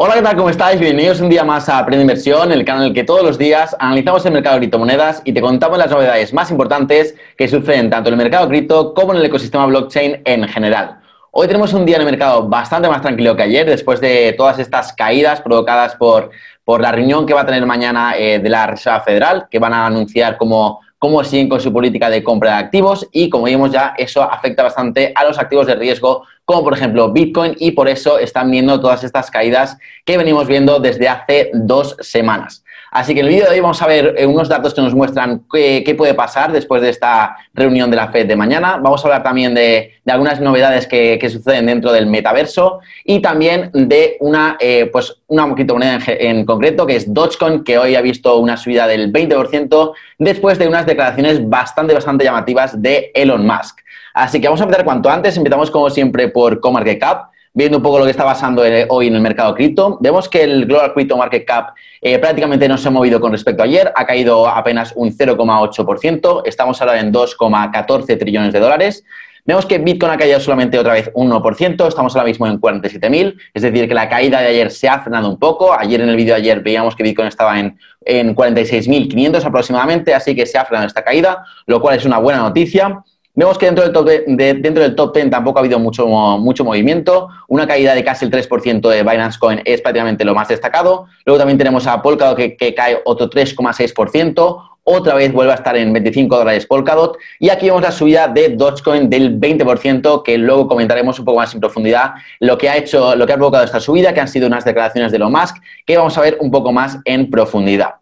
Hola, ¿qué tal? ¿Cómo estáis? Bienvenidos un día más a Aprende Inversión, el canal en el que todos los días analizamos el mercado de criptomonedas y te contamos las novedades más importantes que suceden tanto en el mercado cripto como en el ecosistema blockchain en general. Hoy tenemos un día en el mercado bastante más tranquilo que ayer, después de todas estas caídas provocadas por, por la reunión que va a tener mañana eh, de la Reserva Federal, que van a anunciar cómo cómo siguen con su política de compra de activos y como vimos ya eso afecta bastante a los activos de riesgo como por ejemplo Bitcoin y por eso están viendo todas estas caídas que venimos viendo desde hace dos semanas. Así que en el vídeo de hoy vamos a ver eh, unos datos que nos muestran qué, puede pasar después de esta reunión de la FED de mañana. Vamos a hablar también de, algunas novedades que, suceden dentro del metaverso y también de una, eh, pues una criptomoneda en, en, concreto que es Dogecoin, que hoy ha visto una subida del 20% después de unas declaraciones bastante, bastante llamativas de Elon Musk. Así que vamos a empezar cuanto antes. Empezamos como siempre por CoMarketCap viendo un poco lo que está pasando hoy en el mercado cripto, vemos que el Global Crypto Market Cap eh, prácticamente no se ha movido con respecto a ayer, ha caído apenas un 0,8%, estamos ahora en 2,14 trillones de dólares. Vemos que Bitcoin ha caído solamente otra vez un 1%, estamos ahora mismo en 47.000, es decir, que la caída de ayer se ha frenado un poco. Ayer en el vídeo de ayer veíamos que Bitcoin estaba en, en 46.500 aproximadamente, así que se ha frenado esta caída, lo cual es una buena noticia. Vemos que dentro del, top dentro del top 10 tampoco ha habido mucho, mucho movimiento. Una caída de casi el 3% de Binance Coin es prácticamente lo más destacado. Luego también tenemos a Polkadot que, que cae otro 3,6%. Otra vez vuelve a estar en 25 dólares Polkadot. Y aquí vemos la subida de Dogecoin del 20%, que luego comentaremos un poco más en profundidad lo que ha hecho, lo que ha provocado esta subida, que han sido unas declaraciones de Elon Musk, que vamos a ver un poco más en profundidad.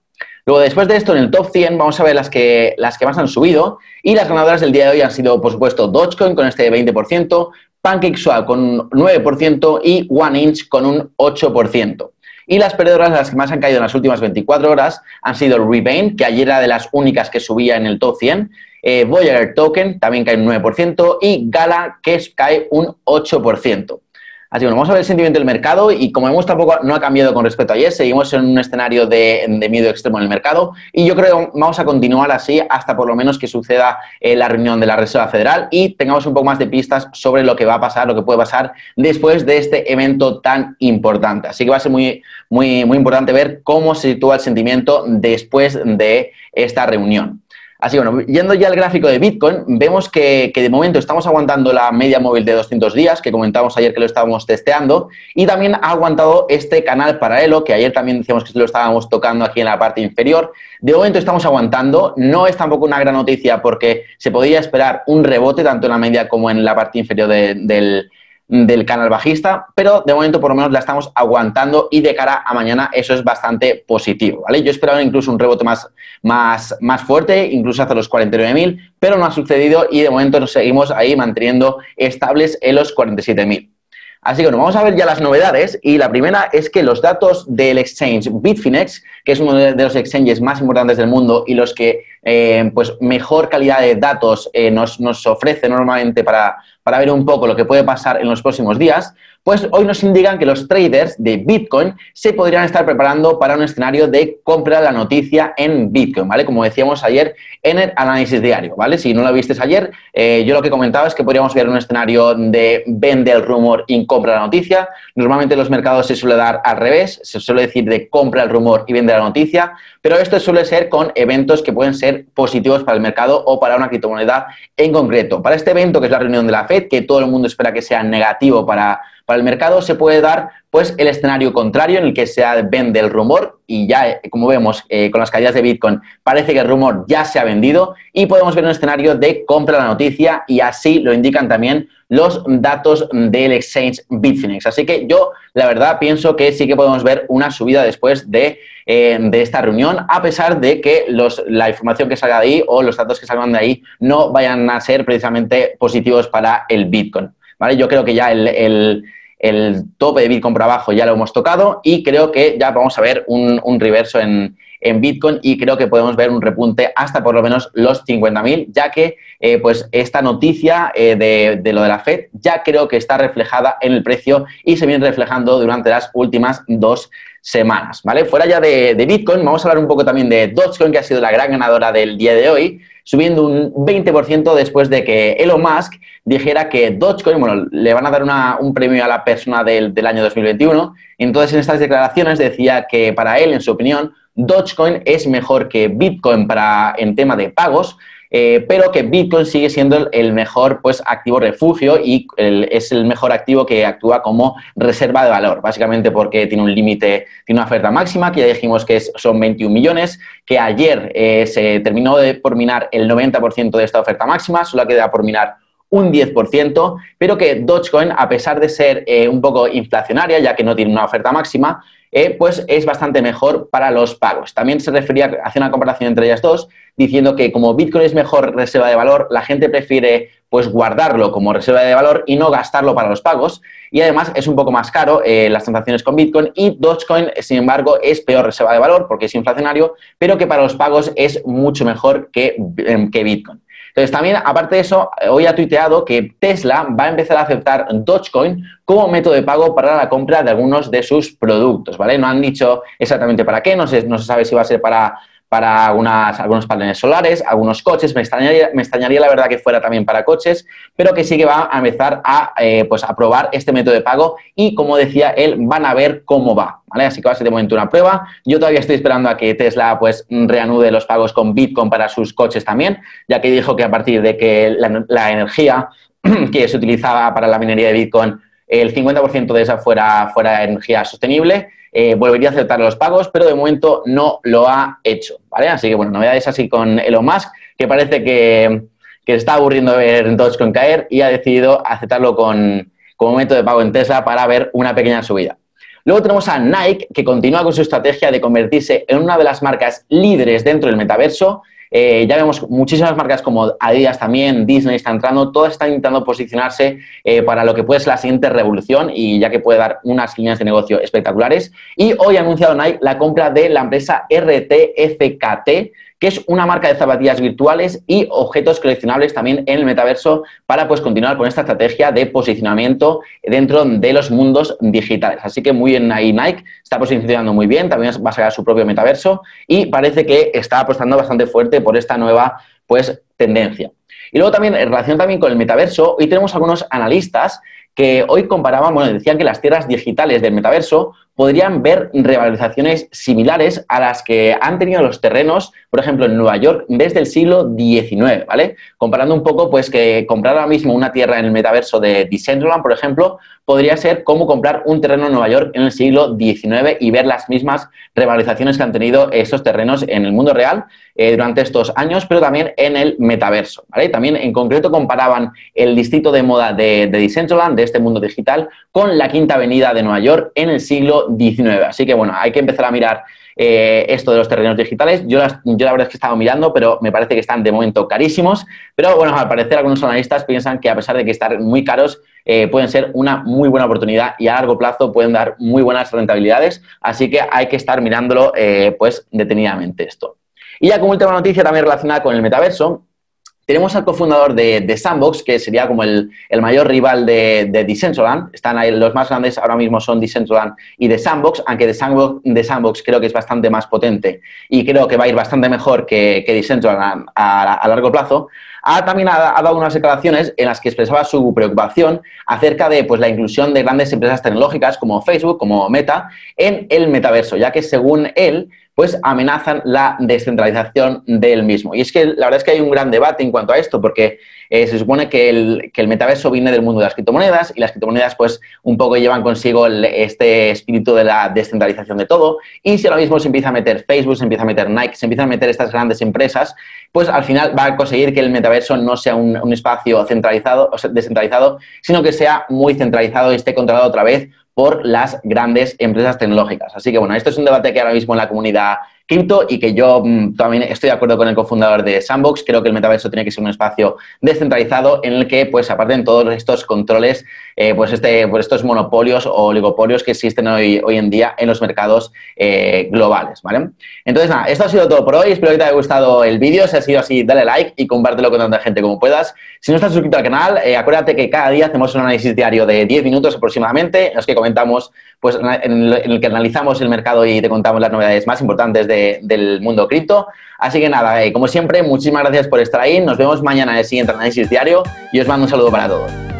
Luego, después de esto, en el top 100 vamos a ver las que, las que más han subido y las ganadoras del día de hoy han sido, por supuesto, Dogecoin con este 20%, PancakeSwap con un 9% y OneInch con un 8%. Y las perdedoras, las que más han caído en las últimas 24 horas, han sido Rebane, que ayer era de las únicas que subía en el top 100, eh, Voyager Token, también cae un 9%, y Gala, que cae un 8%. Así que bueno, vamos a ver el sentimiento del mercado y como vemos tampoco no ha cambiado con respecto a ayer, seguimos en un escenario de, miedo extremo en el mercado y yo creo que vamos a continuar así hasta por lo menos que suceda eh, la reunión de la Reserva Federal y tengamos un poco más de pistas sobre lo que va a pasar, lo que puede pasar después de este evento tan importante. Así que va a ser muy, muy, muy importante ver cómo se sitúa el sentimiento después de esta reunión. Así bueno, yendo ya al gráfico de Bitcoin, vemos que, de momento estamos aguantando la media móvil de 200 días, que comentamos ayer que lo estábamos testeando, y también ha aguantado este canal paralelo, que ayer también decíamos que lo estábamos tocando aquí en la parte inferior. De momento estamos aguantando, no es tampoco una gran noticia porque se podría esperar un rebote tanto en la media como en la parte inferior del, del canal bajista, pero de momento por lo menos la estamos aguantando y de cara a mañana eso es bastante positivo, ¿vale? Yo esperaba incluso un rebote más, más, más fuerte, incluso hasta los 49.000, pero no ha sucedido y de momento nos seguimos ahí manteniendo estables en los 47.000. Así que bueno, vamos a ver ya las novedades y la primera es que los datos del exchange Bitfinex, que es uno de los exchanges más importantes del mundo y los que eh, pues mejor calidad de datos eh, nos, nos ofrece normalmente para, para ver un poco lo que puede pasar en los próximos días, pues hoy nos indican que los traders de Bitcoin se podrían estar preparando para un escenario de compra la noticia en Bitcoin, ¿vale? Como decíamos ayer en el análisis diario, ¿vale? Si no lo viste ayer, eh, yo lo que comentaba es que podríamos ver un escenario de vende el rumor y compra la noticia. Normalmente en los mercados se suele dar al revés, se suele decir de compra el rumor y vende la noticia, pero esto suele ser con eventos que pueden ser positivos para el mercado o para una criptomoneda en concreto. Para este evento, que es la reunión de la FED, que todo el mundo espera que sea negativo para, para el mercado, se puede dar pues el escenario contrario en el que se vende el rumor y ya, eh, como vemos eh, con las caídas de Bitcoin, parece que el rumor ya se ha vendido y podemos ver un escenario de compra de la noticia y así lo indican también los datos del exchange Bitfinex. Así que yo, la verdad, pienso que sí que podemos ver una subida después de, eh, de esta reunión, a pesar de que los, la información que salga de ahí o los datos que salgan de ahí no vayan a ser precisamente positivos para el Bitcoin. ¿Vale? Yo creo que ya el el tope de Bitcoin por abajo ya lo hemos tocado y creo que ya vamos a ver un, un reverso en, en, Bitcoin y creo que podemos ver un repunte hasta por lo menos los 50.000, ya que eh, pues esta noticia eh, de, de, lo de la Fed ya creo que está reflejada en el precio y se viene reflejando durante las últimas dos semanas, ¿vale? Fuera ya de, de Bitcoin, vamos a hablar un poco también de Dogecoin, que ha sido la gran ganadora del día de hoy, subiendo un 20% después de que Elon Musk dijera que Dogecoin, bueno, le van a dar un premio a la persona del, del año 2021. Entonces, en estas declaraciones decía que para él, en su opinión, Dogecoin es mejor que Bitcoin para, en tema de pagos, eh, pero que Bitcoin sigue siendo el mejor pues, activo refugio y es el mejor activo que actúa como reserva de valor, básicamente porque tiene un límite, tiene una oferta máxima, que ya dijimos que son 21 millones, que ayer eh, se terminó de por minar el 90% de esta oferta máxima, solo queda por minar un 10%, pero que Dogecoin, a pesar de ser eh, un poco inflacionaria, ya que no tiene una oferta máxima, eh, pues es bastante mejor para los pagos. También se refería, hace una comparación entre ellas dos, diciendo que como Bitcoin es mejor reserva de valor, la gente prefiere pues guardarlo como reserva de valor y no gastarlo para los pagos. Y además es un poco más caro eh, las transacciones con Bitcoin y Dogecoin, sin embargo, es peor reserva de valor porque es inflacionario, pero que para los pagos es mucho mejor que, que Bitcoin. Entonces, también, aparte de eso, hoy ha tuiteado que Tesla va a empezar a aceptar Dogecoin como método de pago para la compra de algunos de sus productos, ¿vale? No han dicho exactamente para qué, no se, no se sabe si va a ser para para algunos paneles solares, algunos coches. Me extrañaría, me extrañaría la verdad que fuera también para coches, pero que sí que va a empezar a, eh, pues, a probar este método de pago y, como decía él, van a ver cómo va. Así que va a ser de momento una prueba. Yo todavía estoy esperando a que Tesla pues, reanude los pagos con Bitcoin para sus coches también, ya que dijo que a partir de que la, la energía que se utilizaba para la minería de Bitcoin, el 50% de esa fuera, fuera energía sostenible, eh, volvería a aceptar los pagos, pero de momento no lo ha hecho, ¿vale? Así que, bueno, novedades así con Elon Musk, que parece que, que está aburriendo de ver Dogecoin caer y ha decidido aceptarlo con, como método de pago en Tesla para ver una pequeña subida. Luego tenemos a Nike, que continúa con su estrategia de convertirse en una de las marcas líderes dentro del metaverso eh, ya vemos muchísimas marcas como Adidas también, Disney está entrando, todas están intentando posicionarse eh, para lo que puede ser la siguiente revolución y ya que puede dar unas líneas de negocio espectaculares. Y hoy ha anunciado Nike la compra de la empresa RTFKT, que es una marca de zapatillas virtuales y objetos coleccionables también en el metaverso para pues continuar con esta estrategia de posicionamiento dentro de los mundos digitales. Así que muy bien ahí Nike, está posicionando muy bien, también va a sacar su propio metaverso y parece que está apostando bastante fuerte por esta nueva pues tendencia. Y luego también en relación también con el metaverso, hoy tenemos algunos analistas que hoy comparaban, bueno, decían que las tierras digitales del metaverso podrían ver revalorizaciones similares a las que han tenido los terrenos, por ejemplo, en Nueva York desde el siglo XIX, ¿vale? Comparando un poco, pues que comprar ahora mismo una tierra en el metaverso de Decentraland, por ejemplo, podría ser como comprar un terreno en Nueva York en el siglo XIX y ver las mismas revalorizaciones que han tenido esos terrenos en el mundo real eh, durante estos años, pero también en el metaverso, ¿vale? También en concreto comparaban el distrito de moda de, de Decentraland, de este mundo digital, con la Quinta Avenida de Nueva York en el siglo 19. Así que bueno, hay que empezar a mirar eh, esto de los terrenos digitales. Yo, yo la verdad es que he estado mirando, pero me parece que están de momento carísimos. Pero bueno, al parecer algunos analistas piensan que a pesar de que están muy caros, eh, pueden ser una muy buena oportunidad y a largo plazo pueden dar muy buenas rentabilidades. Así que hay que estar mirándolo eh, pues detenidamente esto. Y ya como última noticia también relacionada con el metaverso, tenemos al cofundador de, Sandbox, que sería como el, mayor rival de, de Decentraland. Están ahí, los más grandes ahora mismo son Decentraland y de Sandbox, aunque de Sandbox, de Sandbox creo que es bastante más potente y creo que va a ir bastante mejor que, que Decentraland a, largo plazo. Ha, también ha, dado unas declaraciones en las que expresaba su preocupación acerca de pues, la inclusión de grandes empresas tecnológicas como Facebook, como Meta, en el metaverso, ya que según él, pues amenazan la descentralización del mismo. Y es que la verdad es que hay un gran debate en cuanto a esto, porque eh, se supone que el, que el, metaverso viene del mundo de las criptomonedas y las criptomonedas pues un poco llevan consigo este espíritu de la descentralización de todo. Y si ahora mismo se empieza a meter Facebook, se empieza a meter Nike, se empiezan a meter estas grandes empresas, pues al final va a conseguir que el metaverso no sea un, espacio centralizado o descentralizado, sino que sea muy centralizado y esté controlado otra vez por las grandes empresas tecnológicas. Así que bueno, esto es un debate que ahora mismo en la comunidad cripto y que yo mm, también estoy de acuerdo con el cofundador de Sandbox. Creo que el metaverso tiene que ser un espacio descentralizado en el que, pues, aparten todos estos controles eh, pues, este, pues estos monopolios o oligopolios que existen hoy, hoy en día en los mercados eh, globales, ¿vale? Entonces, nada, esto ha sido todo por hoy. Espero que te haya gustado el vídeo. Si ha sido así, dale like y compártelo con tanta gente como puedas. Si no estás suscrito al canal, eh, acuérdate que cada día hacemos un análisis diario de 10 minutos aproximadamente, en los que comentamos, pues en el que analizamos el mercado y te contamos las novedades más importantes del mundo cripto. Así que nada, como siempre, muchísimas gracias por estar ahí. Nos vemos mañana en el siguiente análisis diario y os mando un saludo para todos.